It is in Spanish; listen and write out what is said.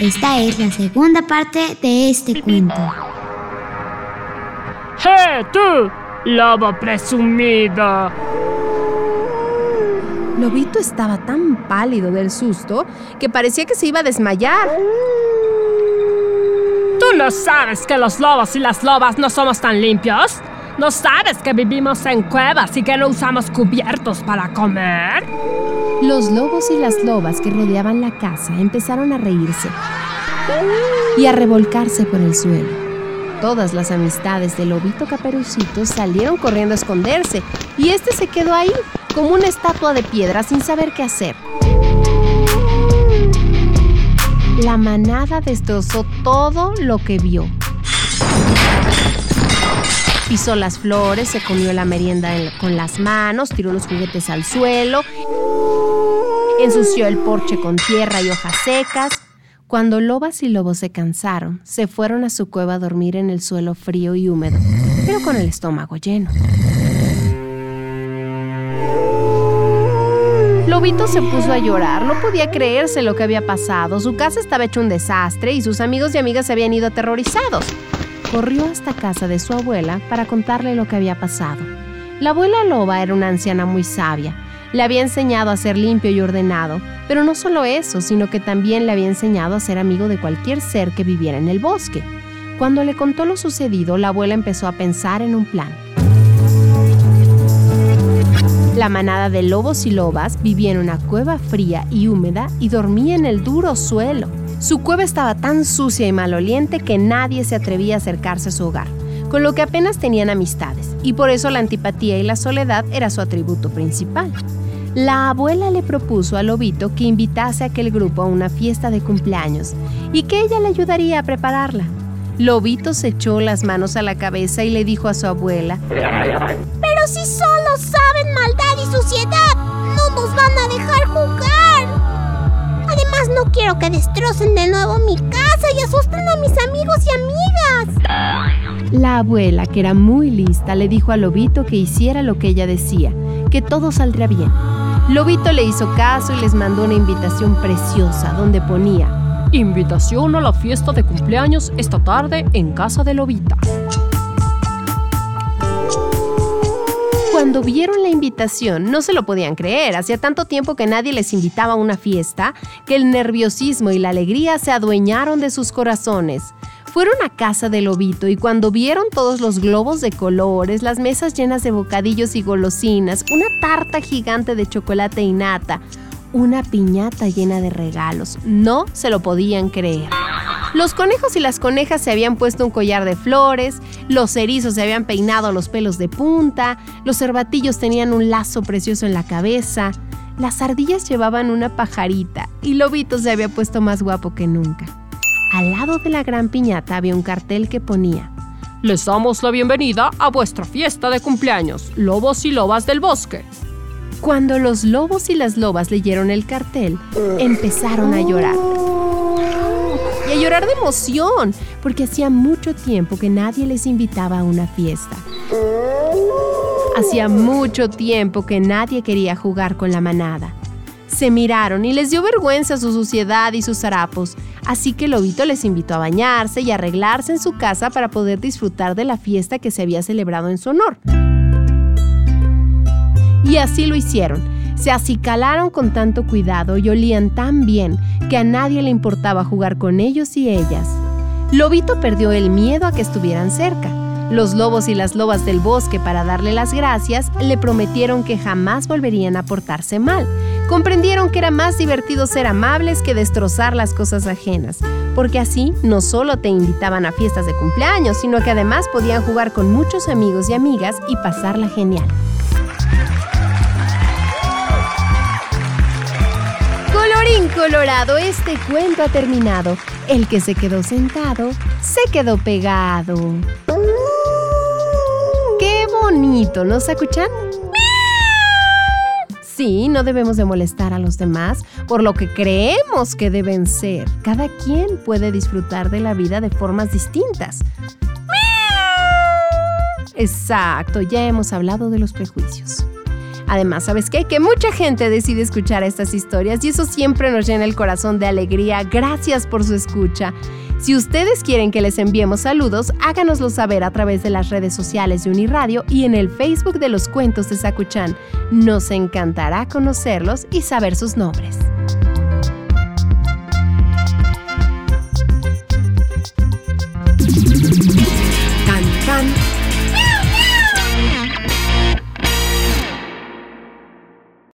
Esta es la segunda parte de este cuento. ¡Hey, tú! ¡Lobo presumido! Lobito estaba tan pálido del susto que parecía que se iba a desmayar. ¿Tú no sabes que los lobos y las lobas no somos tan limpios? ¿No sabes que vivimos en cuevas y que no usamos cubiertos para comer? Los lobos y las lobas que rodeaban la casa empezaron a reírse y a revolcarse por el suelo. Todas las amistades del lobito caperucito salieron corriendo a esconderse y este se quedó ahí, como una estatua de piedra sin saber qué hacer. La manada destrozó todo lo que vio pisó las flores, se comió la merienda con las manos, tiró los juguetes al suelo, ensució el porche con tierra y hojas secas. Cuando lobas y lobos se cansaron, se fueron a su cueva a dormir en el suelo frío y húmedo, pero con el estómago lleno. Lobito se puso a llorar, no podía creerse lo que había pasado. Su casa estaba hecho un desastre y sus amigos y amigas se habían ido aterrorizados corrió hasta casa de su abuela para contarle lo que había pasado. La abuela loba era una anciana muy sabia. Le había enseñado a ser limpio y ordenado, pero no solo eso, sino que también le había enseñado a ser amigo de cualquier ser que viviera en el bosque. Cuando le contó lo sucedido, la abuela empezó a pensar en un plan. La manada de lobos y lobas vivía en una cueva fría y húmeda y dormía en el duro suelo. Su cueva estaba tan sucia y maloliente que nadie se atrevía a acercarse a su hogar, con lo que apenas tenían amistades, y por eso la antipatía y la soledad era su atributo principal. La abuela le propuso a Lobito que invitase a aquel grupo a una fiesta de cumpleaños y que ella le ayudaría a prepararla. Lobito se echó las manos a la cabeza y le dijo a su abuela, Pero si solo saben maldad y suciedad, quiero que destrocen de nuevo mi casa y asusten a mis amigos y amigas. La abuela, que era muy lista, le dijo a Lobito que hiciera lo que ella decía, que todo saldría bien. Lobito le hizo caso y les mandó una invitación preciosa donde ponía Invitación a la fiesta de cumpleaños esta tarde en casa de Lobita. Cuando vieron la invitación, no se lo podían creer. Hacía tanto tiempo que nadie les invitaba a una fiesta que el nerviosismo y la alegría se adueñaron de sus corazones. Fueron a casa del lobito y cuando vieron todos los globos de colores, las mesas llenas de bocadillos y golosinas, una tarta gigante de chocolate y nata, una piñata llena de regalos, no se lo podían creer. Los conejos y las conejas se habían puesto un collar de flores, los erizos se habían peinado los pelos de punta, los cervatillos tenían un lazo precioso en la cabeza, las ardillas llevaban una pajarita y Lobito se había puesto más guapo que nunca. Al lado de la gran piñata había un cartel que ponía Les damos la bienvenida a vuestra fiesta de cumpleaños, lobos y lobas del bosque. Cuando los lobos y las lobas leyeron el cartel, empezaron a llorar y a llorar de emoción, porque hacía mucho tiempo que nadie les invitaba a una fiesta. Hacía mucho tiempo que nadie quería jugar con la manada. Se miraron y les dio vergüenza su suciedad y sus harapos, así que Lobito les invitó a bañarse y arreglarse en su casa para poder disfrutar de la fiesta que se había celebrado en su honor. Y así lo hicieron se acicalaron con tanto cuidado y olían tan bien que a nadie le importaba jugar con ellos y ellas. Lobito perdió el miedo a que estuvieran cerca. Los lobos y las lobas del bosque, para darle las gracias, le prometieron que jamás volverían a portarse mal. Comprendieron que era más divertido ser amables que destrozar las cosas ajenas, porque así no solo te invitaban a fiestas de cumpleaños, sino que además podían jugar con muchos amigos y amigas y pasarla genial. Colorín colorado, este cuento ha terminado. El que se quedó sentado, se quedó pegado. ¡Qué bonito! ¿No se escuchan? Sí, no debemos de molestar a los demás por lo que creemos que deben ser. Cada quien puede disfrutar de la vida de formas distintas. Exacto, ya hemos hablado de los prejuicios. Además, ¿sabes qué? Que mucha gente decide escuchar estas historias y eso siempre nos llena el corazón de alegría. Gracias por su escucha. Si ustedes quieren que les enviemos saludos, háganoslo saber a través de las redes sociales de Uniradio y en el Facebook de los cuentos de Sakuchan. Nos encantará conocerlos y saber sus nombres.